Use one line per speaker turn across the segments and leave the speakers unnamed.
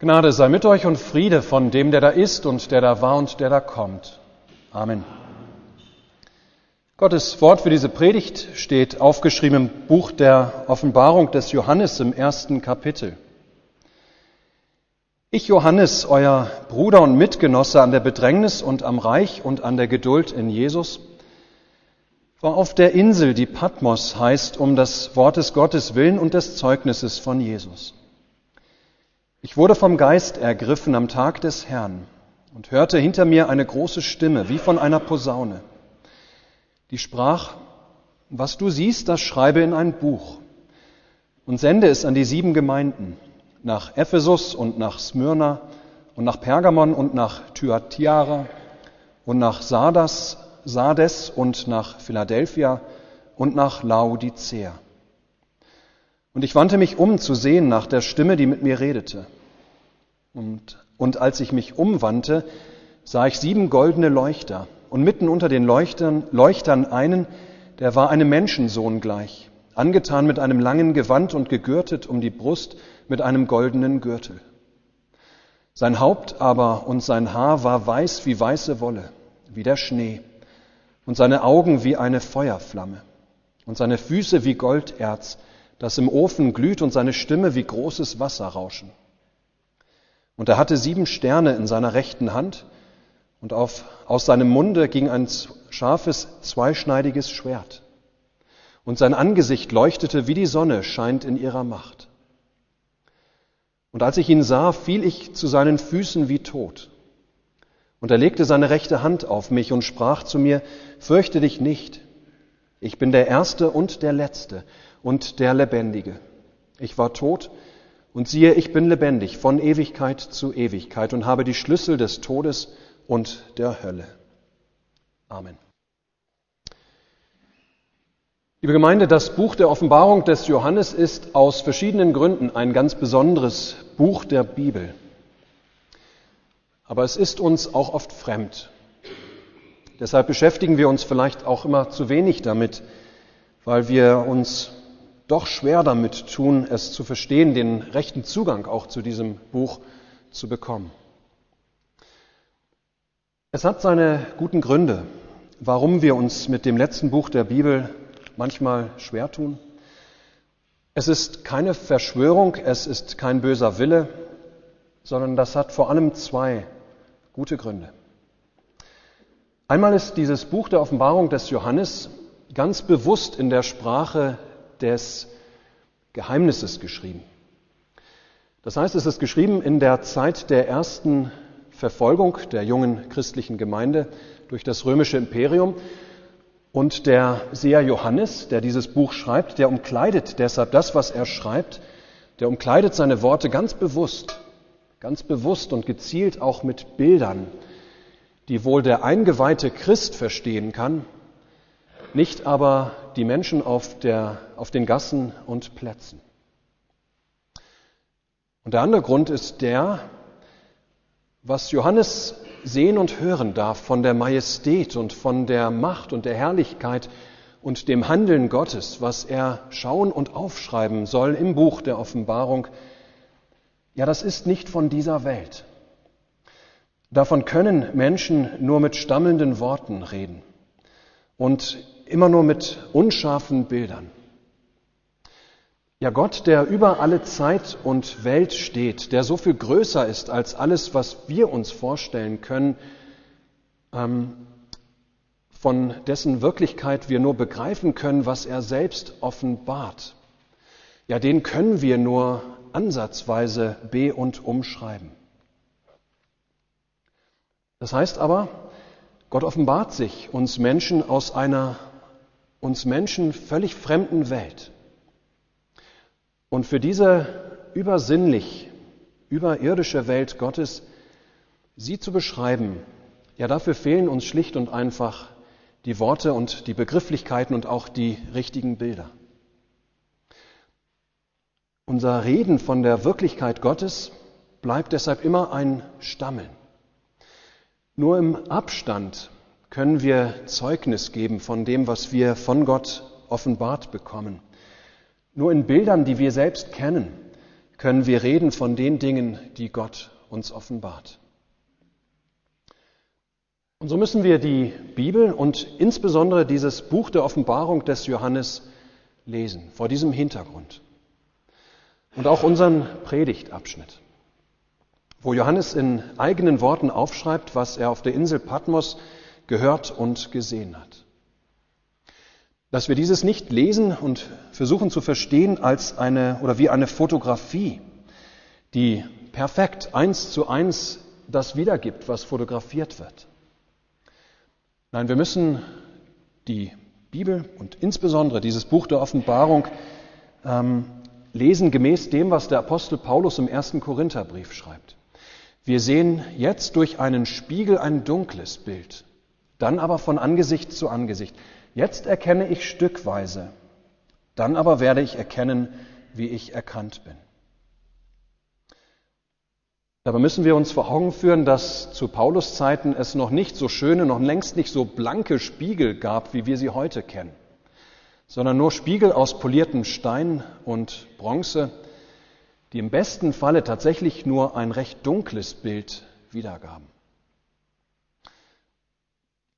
Gnade sei mit euch und Friede von dem, der da ist und der da war und der da kommt. Amen. Gottes Wort für diese Predigt steht aufgeschrieben im Buch der Offenbarung des Johannes im ersten Kapitel. Ich, Johannes, euer Bruder und Mitgenosse an der Bedrängnis und am Reich und an der Geduld in Jesus, war auf der Insel, die Patmos heißt, um das Wortes Gottes willen und des Zeugnisses von Jesus. Ich wurde vom Geist ergriffen am Tag des Herrn und hörte hinter mir eine große Stimme, wie von einer Posaune, die sprach, was du siehst, das schreibe in ein Buch und sende es an die sieben Gemeinden, nach Ephesus und nach Smyrna und nach Pergamon und nach Thyatira und nach Sardas, Sardes und nach Philadelphia und nach Laodicea. Und ich wandte mich um zu sehen nach der Stimme, die mit mir redete. Und, und als ich mich umwandte, sah ich sieben goldene Leuchter und mitten unter den Leuchtern, Leuchtern einen, der war einem Menschensohn gleich, angetan mit einem langen Gewand und gegürtet um die Brust mit einem goldenen Gürtel. Sein Haupt aber und sein Haar war weiß wie weiße Wolle, wie der Schnee, und seine Augen wie eine Feuerflamme, und seine Füße wie Golderz, das im Ofen glüht und seine Stimme wie großes Wasserrauschen. Und er hatte sieben Sterne in seiner rechten Hand und auf, aus seinem Munde ging ein scharfes, zweischneidiges Schwert. Und sein Angesicht leuchtete wie die Sonne scheint in ihrer Macht. Und als ich ihn sah, fiel ich zu seinen Füßen wie tot. Und er legte seine rechte Hand auf mich und sprach zu mir, fürchte dich nicht, ich bin der Erste und der Letzte und der Lebendige. Ich war tot und siehe, ich bin lebendig von Ewigkeit zu Ewigkeit und habe die Schlüssel des Todes und der Hölle. Amen. Liebe Gemeinde, das Buch der Offenbarung des Johannes ist aus verschiedenen Gründen ein ganz besonderes Buch der Bibel. Aber es ist uns auch oft fremd. Deshalb beschäftigen wir uns vielleicht auch immer zu wenig damit, weil wir uns doch schwer damit tun, es zu verstehen, den rechten Zugang auch zu diesem Buch zu bekommen. Es hat seine guten Gründe, warum wir uns mit dem letzten Buch der Bibel manchmal schwer tun. Es ist keine Verschwörung, es ist kein böser Wille, sondern das hat vor allem zwei gute Gründe. Einmal ist dieses Buch der Offenbarung des Johannes ganz bewusst in der Sprache des Geheimnisses geschrieben. Das heißt, es ist geschrieben in der Zeit der ersten Verfolgung der jungen christlichen Gemeinde durch das römische Imperium. Und der Seher Johannes, der dieses Buch schreibt, der umkleidet deshalb das, was er schreibt, der umkleidet seine Worte ganz bewusst, ganz bewusst und gezielt auch mit Bildern, die wohl der eingeweihte Christ verstehen kann, nicht aber die Menschen auf, der, auf den Gassen und Plätzen. Und der andere Grund ist der, was Johannes sehen und hören darf von der Majestät und von der Macht und der Herrlichkeit und dem Handeln Gottes, was er schauen und aufschreiben soll im Buch der Offenbarung, ja, das ist nicht von dieser Welt. Davon können Menschen nur mit stammelnden Worten reden. Und immer nur mit unscharfen Bildern. Ja, Gott, der über alle Zeit und Welt steht, der so viel größer ist als alles, was wir uns vorstellen können, ähm, von dessen Wirklichkeit wir nur begreifen können, was er selbst offenbart. Ja, den können wir nur ansatzweise be- und umschreiben. Das heißt aber, Gott offenbart sich uns Menschen aus einer uns Menschen völlig fremden Welt. Und für diese übersinnlich, überirdische Welt Gottes, sie zu beschreiben, ja dafür fehlen uns schlicht und einfach die Worte und die Begrifflichkeiten und auch die richtigen Bilder. Unser Reden von der Wirklichkeit Gottes bleibt deshalb immer ein Stammeln. Nur im Abstand können wir Zeugnis geben von dem, was wir von Gott offenbart bekommen. Nur in Bildern, die wir selbst kennen, können wir reden von den Dingen, die Gott uns offenbart. Und so müssen wir die Bibel und insbesondere dieses Buch der Offenbarung des Johannes lesen, vor diesem Hintergrund. Und auch unseren Predigtabschnitt, wo Johannes in eigenen Worten aufschreibt, was er auf der Insel Patmos gehört und gesehen hat. Dass wir dieses nicht lesen und versuchen zu verstehen als eine oder wie eine Fotografie, die perfekt eins zu eins das wiedergibt, was fotografiert wird. Nein, wir müssen die Bibel und insbesondere dieses Buch der Offenbarung ähm, lesen gemäß dem, was der Apostel Paulus im ersten Korintherbrief schreibt. Wir sehen jetzt durch einen Spiegel ein dunkles Bild, dann aber von Angesicht zu Angesicht. Jetzt erkenne ich stückweise, dann aber werde ich erkennen, wie ich erkannt bin. Dabei müssen wir uns vor Augen führen, dass zu Paulus Zeiten es noch nicht so schöne, noch längst nicht so blanke Spiegel gab, wie wir sie heute kennen, sondern nur Spiegel aus poliertem Stein und Bronze, die im besten Falle tatsächlich nur ein recht dunkles Bild wiedergaben.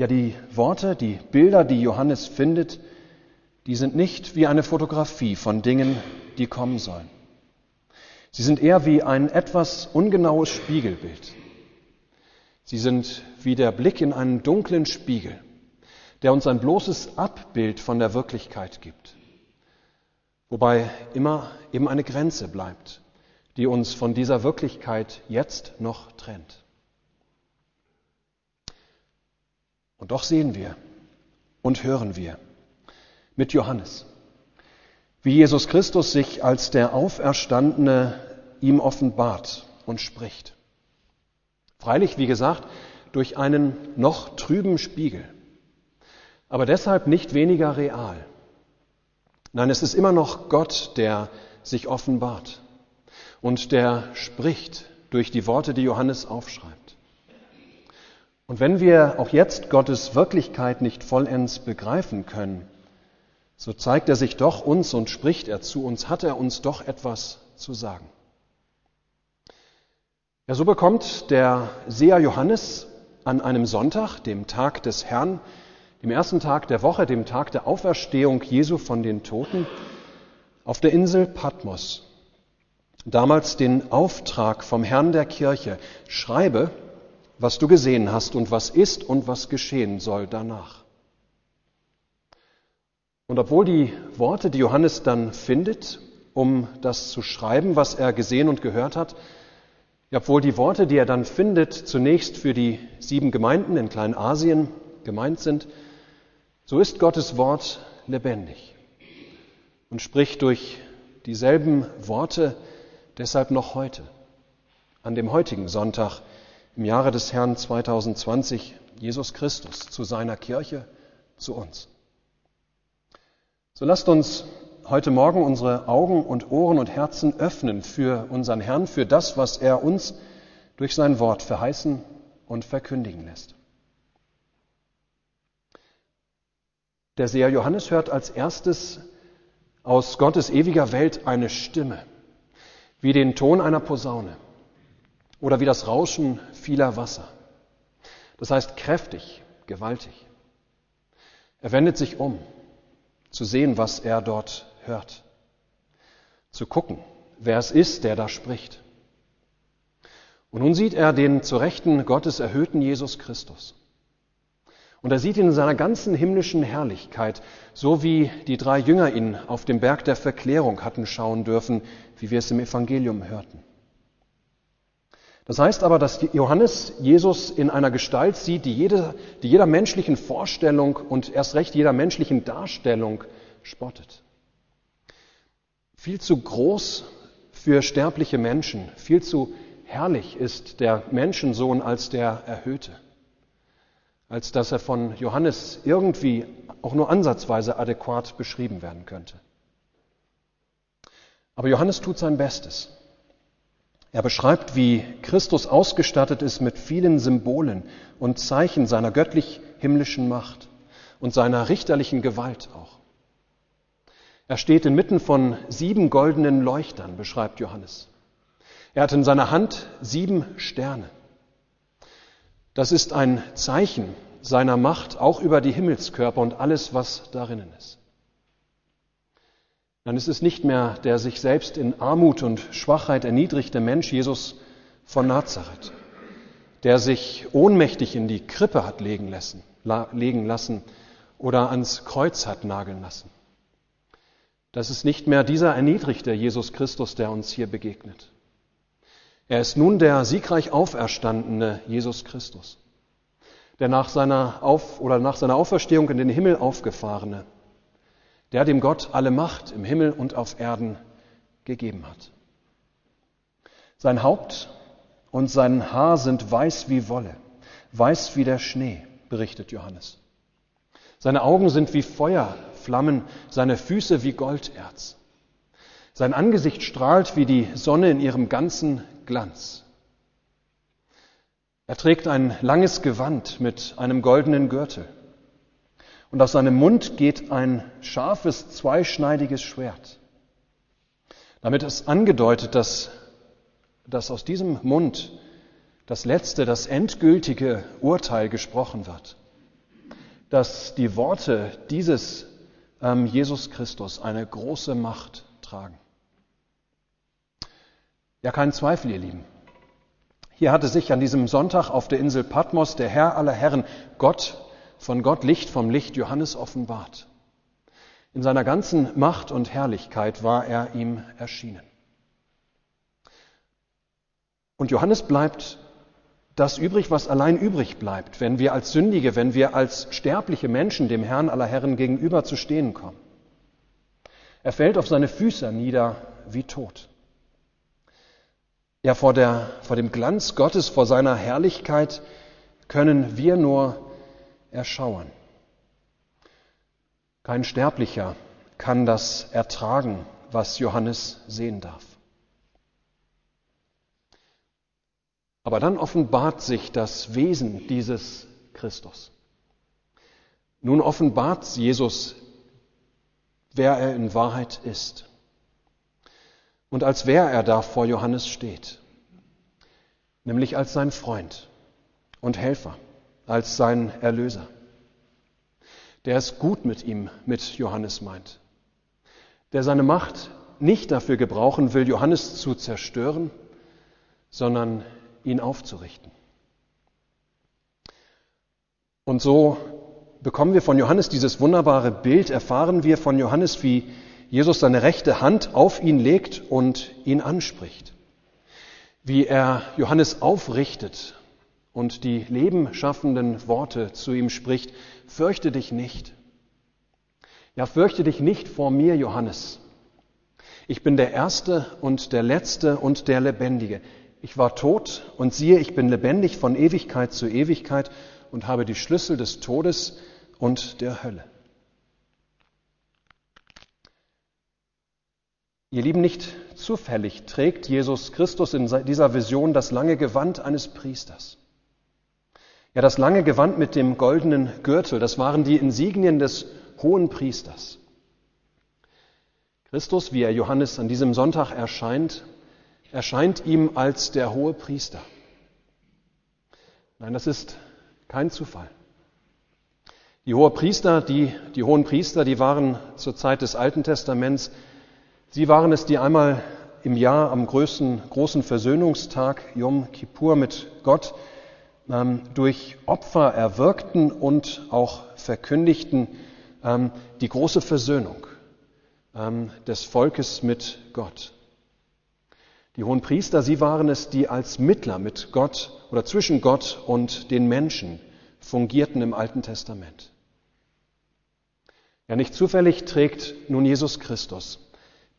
Ja, die Worte, die Bilder, die Johannes findet, die sind nicht wie eine Fotografie von Dingen, die kommen sollen. Sie sind eher wie ein etwas ungenaues Spiegelbild. Sie sind wie der Blick in einen dunklen Spiegel, der uns ein bloßes Abbild von der Wirklichkeit gibt, wobei immer eben eine Grenze bleibt, die uns von dieser Wirklichkeit jetzt noch trennt. Und doch sehen wir und hören wir mit Johannes, wie Jesus Christus sich als der Auferstandene ihm offenbart und spricht. Freilich, wie gesagt, durch einen noch trüben Spiegel, aber deshalb nicht weniger real. Nein, es ist immer noch Gott, der sich offenbart und der spricht durch die Worte, die Johannes aufschreibt. Und wenn wir auch jetzt Gottes Wirklichkeit nicht vollends begreifen können, so zeigt er sich doch uns und spricht er zu uns, hat er uns doch etwas zu sagen. Ja, so bekommt der Seher Johannes an einem Sonntag, dem Tag des Herrn, dem ersten Tag der Woche, dem Tag der Auferstehung Jesu von den Toten, auf der Insel Patmos, damals den Auftrag vom Herrn der Kirche, schreibe, was du gesehen hast und was ist und was geschehen soll danach. Und obwohl die Worte, die Johannes dann findet, um das zu schreiben, was er gesehen und gehört hat, obwohl die Worte, die er dann findet, zunächst für die sieben Gemeinden in Kleinasien gemeint sind, so ist Gottes Wort lebendig und spricht durch dieselben Worte deshalb noch heute, an dem heutigen Sonntag im Jahre des Herrn 2020, Jesus Christus zu seiner Kirche, zu uns. So lasst uns heute Morgen unsere Augen und Ohren und Herzen öffnen für unseren Herrn, für das, was er uns durch sein Wort verheißen und verkündigen lässt. Der Seher Johannes hört als erstes aus Gottes ewiger Welt eine Stimme, wie den Ton einer Posaune oder wie das Rauschen vieler Wasser. Das heißt kräftig, gewaltig. Er wendet sich um zu sehen, was er dort hört, zu gucken, wer es ist, der da spricht. Und nun sieht er den zu Rechten Gottes erhöhten Jesus Christus. Und er sieht ihn in seiner ganzen himmlischen Herrlichkeit, so wie die drei Jünger ihn auf dem Berg der Verklärung hatten schauen dürfen, wie wir es im Evangelium hörten. Das heißt aber, dass Johannes Jesus in einer Gestalt sieht, die, jede, die jeder menschlichen Vorstellung und erst recht jeder menschlichen Darstellung spottet. Viel zu groß für sterbliche Menschen, viel zu herrlich ist der Menschensohn als der Erhöhte, als dass er von Johannes irgendwie auch nur ansatzweise adäquat beschrieben werden könnte. Aber Johannes tut sein Bestes. Er beschreibt, wie Christus ausgestattet ist mit vielen Symbolen und Zeichen seiner göttlich-himmlischen Macht und seiner richterlichen Gewalt auch. Er steht inmitten von sieben goldenen Leuchtern, beschreibt Johannes. Er hat in seiner Hand sieben Sterne. Das ist ein Zeichen seiner Macht auch über die Himmelskörper und alles, was darinnen ist. Dann ist es nicht mehr der sich selbst in Armut und Schwachheit erniedrigte Mensch Jesus von Nazareth, der sich ohnmächtig in die Krippe hat legen lassen, legen lassen oder ans Kreuz hat nageln lassen. Das ist nicht mehr dieser erniedrigte Jesus Christus, der uns hier begegnet. Er ist nun der siegreich auferstandene Jesus Christus, der nach seiner, Auf oder nach seiner Auferstehung in den Himmel aufgefahrene, der dem Gott alle Macht im Himmel und auf Erden gegeben hat. Sein Haupt und sein Haar sind weiß wie Wolle, weiß wie der Schnee, berichtet Johannes. Seine Augen sind wie Feuerflammen, seine Füße wie Golderz. Sein Angesicht strahlt wie die Sonne in ihrem ganzen Glanz. Er trägt ein langes Gewand mit einem goldenen Gürtel. Und aus seinem Mund geht ein scharfes, zweischneidiges Schwert. Damit ist angedeutet, dass, dass aus diesem Mund das letzte, das endgültige Urteil gesprochen wird. Dass die Worte dieses ähm, Jesus Christus eine große Macht tragen. Ja, kein Zweifel, ihr Lieben. Hier hatte sich an diesem Sonntag auf der Insel Patmos der Herr aller Herren, Gott, von Gott Licht vom Licht Johannes offenbart. In seiner ganzen Macht und Herrlichkeit war er ihm erschienen. Und Johannes bleibt das übrig, was allein übrig bleibt, wenn wir als Sündige, wenn wir als sterbliche Menschen dem Herrn aller Herren gegenüber zu stehen kommen. Er fällt auf seine Füße nieder wie tot. Ja, vor, der, vor dem Glanz Gottes, vor seiner Herrlichkeit können wir nur erschauen. Kein Sterblicher kann das ertragen, was Johannes sehen darf. Aber dann offenbart sich das Wesen dieses Christus. Nun offenbart Jesus, wer er in Wahrheit ist und als wer er da vor Johannes steht, nämlich als sein Freund und Helfer, als sein Erlöser, der es gut mit ihm, mit Johannes meint, der seine Macht nicht dafür gebrauchen will, Johannes zu zerstören, sondern ihn aufzurichten. Und so bekommen wir von Johannes dieses wunderbare Bild, erfahren wir von Johannes, wie Jesus seine rechte Hand auf ihn legt und ihn anspricht. Wie er Johannes aufrichtet und die lebenschaffenden Worte zu ihm spricht, fürchte dich nicht. Ja, fürchte dich nicht vor mir, Johannes. Ich bin der Erste und der Letzte und der Lebendige. Ich war tot und siehe, ich bin lebendig von Ewigkeit zu Ewigkeit und habe die Schlüssel des Todes und der Hölle. Ihr Lieben, nicht zufällig trägt Jesus Christus in dieser Vision das lange Gewand eines Priesters. Ja, das lange Gewand mit dem goldenen Gürtel, das waren die Insignien des hohen Priesters. Christus, wie er Johannes an diesem Sonntag erscheint, erscheint ihm als der hohe Priester. Nein, das ist kein Zufall. Die hohe Priester, die, die hohen Priester, die waren zur Zeit des Alten Testaments Sie waren es, die einmal im Jahr am größten, großen Versöhnungstag Yom Kippur mit Gott durch Opfer erwirkten und auch verkündigten ähm, die große Versöhnung ähm, des Volkes mit Gott. Die hohen Priester, sie waren es, die als Mittler mit Gott oder zwischen Gott und den Menschen fungierten im Alten Testament. Ja, nicht zufällig trägt nun Jesus Christus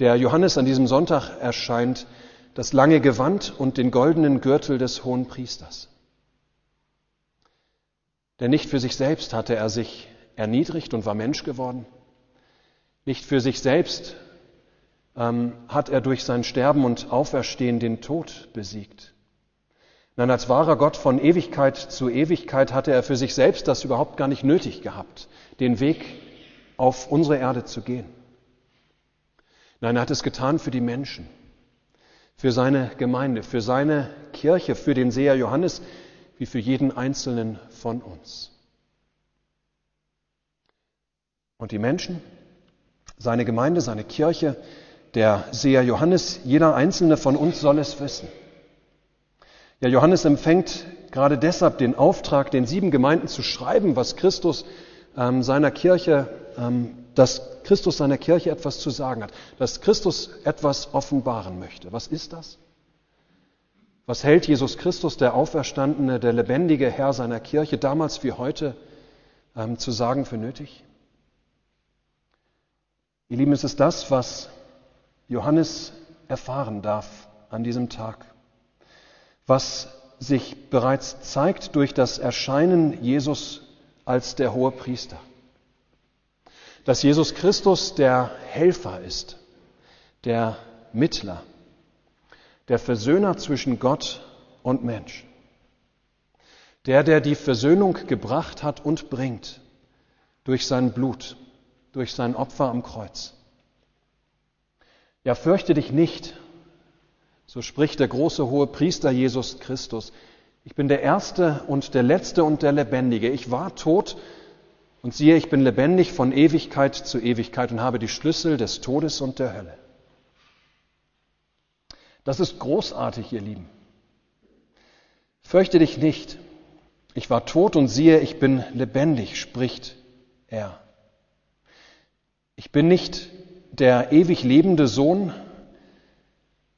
der Johannes an diesem Sonntag erscheint, das lange Gewand und den goldenen Gürtel des hohen Priesters. Denn nicht für sich selbst hatte er sich erniedrigt und war Mensch geworden. Nicht für sich selbst ähm, hat er durch sein Sterben und Auferstehen den Tod besiegt. Nein, als wahrer Gott von Ewigkeit zu Ewigkeit hatte er für sich selbst das überhaupt gar nicht nötig gehabt, den Weg auf unsere Erde zu gehen. Nein, er hat es getan für die Menschen, für seine Gemeinde, für seine Kirche, für den Seher Johannes, wie für jeden einzelnen von uns. Und die Menschen, seine Gemeinde, seine Kirche, der Seher Johannes, jeder einzelne von uns soll es wissen. Ja, Johannes empfängt gerade deshalb den Auftrag, den sieben Gemeinden zu schreiben, was Christus ähm, seiner Kirche, ähm, dass Christus seiner Kirche etwas zu sagen hat, dass Christus etwas offenbaren möchte. Was ist das? Was hält Jesus Christus, der Auferstandene, der lebendige Herr seiner Kirche, damals wie heute ähm, zu sagen für nötig? Ihr Lieben, es ist das, was Johannes erfahren darf an diesem Tag, was sich bereits zeigt durch das Erscheinen Jesus als der hohe Priester. Dass Jesus Christus der Helfer ist, der Mittler, der Versöhner zwischen Gott und Mensch. Der, der die Versöhnung gebracht hat und bringt durch sein Blut, durch sein Opfer am Kreuz. Ja, fürchte dich nicht, so spricht der große hohe Priester Jesus Christus. Ich bin der Erste und der Letzte und der Lebendige. Ich war tot und siehe, ich bin lebendig von Ewigkeit zu Ewigkeit und habe die Schlüssel des Todes und der Hölle. Das ist großartig, ihr Lieben. Fürchte dich nicht. Ich war tot und siehe, ich bin lebendig, spricht er. Ich bin nicht der ewig lebende Sohn,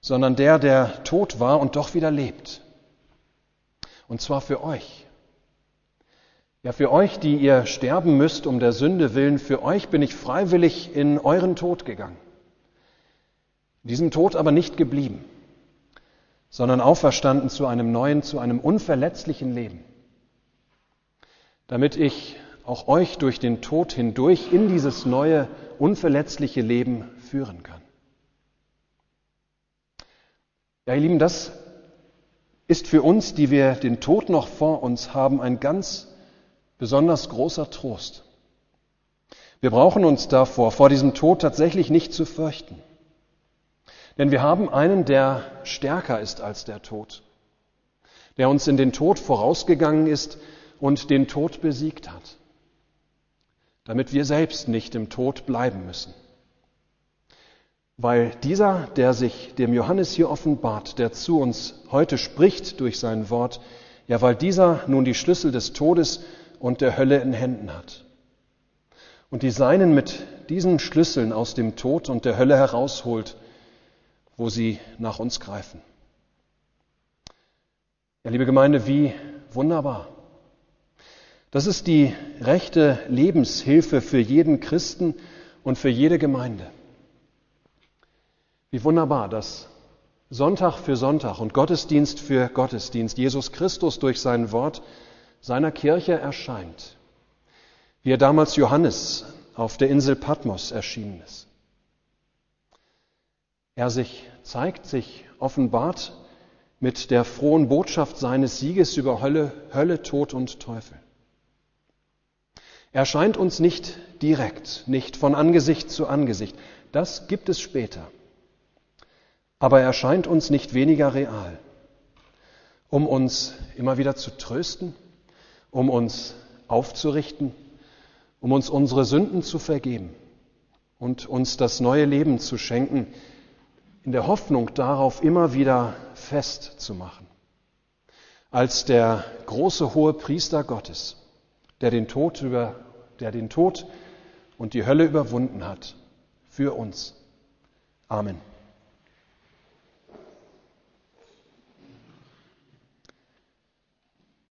sondern der, der tot war und doch wieder lebt. Und zwar für euch. Ja, für euch, die ihr sterben müsst um der Sünde willen, für euch bin ich freiwillig in euren Tod gegangen. Diesem Tod aber nicht geblieben, sondern auferstanden zu einem neuen, zu einem unverletzlichen Leben, damit ich auch euch durch den Tod hindurch in dieses neue, unverletzliche Leben führen kann. Ja, ihr Lieben, das ist für uns, die wir den Tod noch vor uns haben, ein ganz besonders großer Trost. Wir brauchen uns davor, vor diesem Tod tatsächlich nicht zu fürchten. Denn wir haben einen, der stärker ist als der Tod, der uns in den Tod vorausgegangen ist und den Tod besiegt hat damit wir selbst nicht im Tod bleiben müssen. Weil dieser, der sich dem Johannes hier offenbart, der zu uns heute spricht durch sein Wort, ja, weil dieser nun die Schlüssel des Todes und der Hölle in Händen hat. Und die Seinen mit diesen Schlüsseln aus dem Tod und der Hölle herausholt, wo sie nach uns greifen. Ja, liebe Gemeinde, wie wunderbar. Das ist die rechte Lebenshilfe für jeden Christen und für jede Gemeinde. Wie wunderbar, dass Sonntag für Sonntag und Gottesdienst für Gottesdienst Jesus Christus durch sein Wort seiner Kirche erscheint, wie er damals Johannes auf der Insel Patmos erschienen ist. Er sich zeigt, sich offenbart mit der frohen Botschaft seines Sieges über Hölle, Hölle, Tod und Teufel. Er scheint uns nicht direkt, nicht von Angesicht zu Angesicht. Das gibt es später. Aber er scheint uns nicht weniger real, um uns immer wieder zu trösten, um uns aufzurichten, um uns unsere Sünden zu vergeben und uns das neue Leben zu schenken, in der Hoffnung darauf immer wieder festzumachen. Als der große hohe Priester Gottes, der den Tod über der den Tod und die Hölle überwunden hat, für uns. Amen.